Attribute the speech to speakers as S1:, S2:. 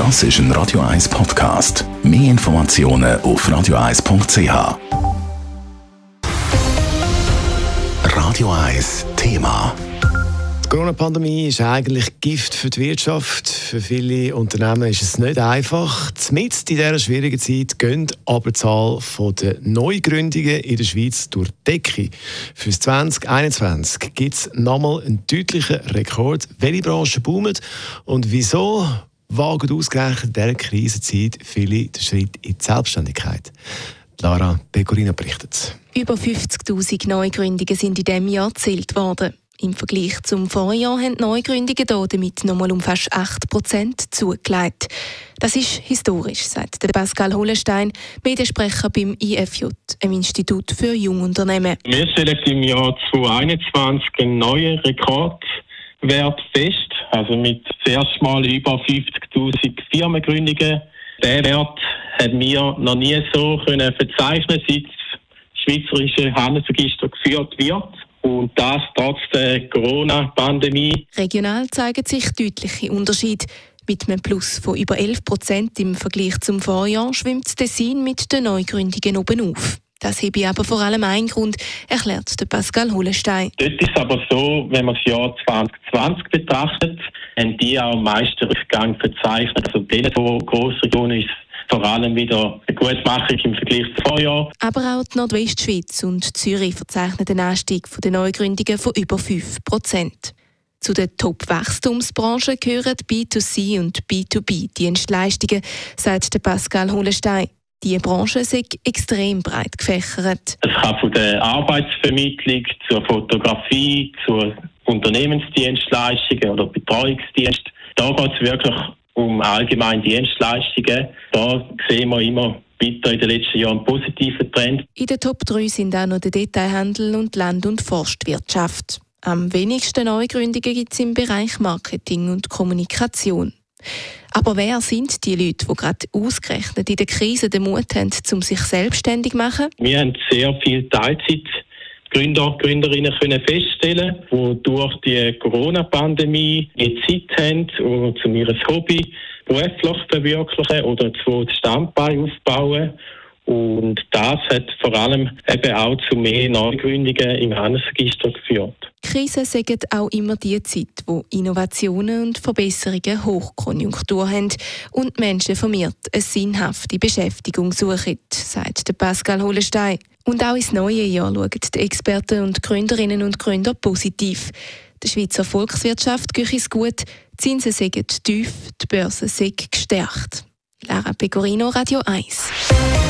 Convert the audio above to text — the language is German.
S1: Das ist ein Radio 1 Podcast. Mehr Informationen auf radio1.ch. Radio 1 Thema.
S2: Die Corona-Pandemie ist eigentlich Gift für die Wirtschaft. Für viele Unternehmen ist es nicht einfach. Mit in dieser schwierigen Zeit gehen aber die Zahl der Neugründungen in der Schweiz durch die Decke. Für 2021 gibt es nochmal einen deutlichen Rekord. Welche Branchen boomen und wieso wagen ausgerechnet in dieser Krisenzeit viele den Schritt in die Selbstständigkeit? Lara Pecorino berichtet.
S3: Über 50.000 Neugründungen sind in diesem Jahr gezählt worden. Im Vergleich zum Vorjahr haben die Neugründungen hier damit nochmal um fast 8 Prozent zugelegt. Das ist historisch, sagt Pascal Hollenstein, Mediensprecher beim IFJ, einem Institut für Jungunternehmen.
S4: Wir stellen im Jahr 2021 einen neuen Rekordwert fest, also mit zuerst mal über 50.000 Firmengründungen. Der Wert haben wir noch nie so können verzeichnen, seit das Schweizerische Handelsregister geführt wird. Und das trotz der Corona-Pandemie.
S3: Regional zeigen sich deutliche Unterschiede. Mit einem Plus von über 11 Prozent im Vergleich zum Vorjahr schwimmt Tessin mit den Neugründungen oben auf. Das habe aber vor allem einen Grund, erklärt Pascal Hollenstein.
S4: Dort ist es aber so, wenn man das Jahr 2020 betrachtet, haben die auch am meisten Rückgang verzeichnet. Also denen, die Grossregionen ist vor allem wieder eine gute Machung im Vergleich zum Vorjahr.
S3: Aber auch die Nordwestschweiz und Zürich verzeichnen einen Anstieg der Neugründungen von über 5 Prozent. Zu den Top-Wachstumsbranchen gehören B2C und B2B-Dienstleistungen, sagt Pascal Hollenstein. Die Branche ist extrem breit gefächert.
S4: Es kann von der Arbeitsvermittlung zur Fotografie, zur Unternehmensdienstleistungen oder Betreuungsdienst. Da geht es wirklich um allgemeine Dienstleistungen. Da sehen wir immer weiter in den letzten Jahren einen positiven Trend.
S3: In den Top 3 sind auch noch der Detailhandel und Land- und Forstwirtschaft. Am wenigsten Neugründungen gibt es im Bereich Marketing und Kommunikation. Aber wer sind die Leute, die gerade ausgerechnet in der Krise den Mut haben, um sich selbstständig zu machen?
S4: Wir haben sehr viel Teilzeit Gründer, Gründerinnen können feststellen, die durch die Corona-Pandemie die Zeit haben, um zu ihrem Hobby beruflich verwirklichen oder zu Standbein aufbauen. Und das hat vor allem eben auch zu mehr Neugründungen im Handelsregister geführt.
S3: Krisen sagen auch immer die Zeit, wo Innovationen und Verbesserungen Hochkonjunktur haben und Menschen vermehrt eine sinnhafte Beschäftigung suchen, sagt Pascal Hollenstein. Und auch ins neue Jahr schauen die Experten und Gründerinnen und Gründer positiv. Der Schweizer Volkswirtschaft geht es gut, die Zinsen sind tief, die Börse sind gestärkt. Lara Pecorino, Radio 1.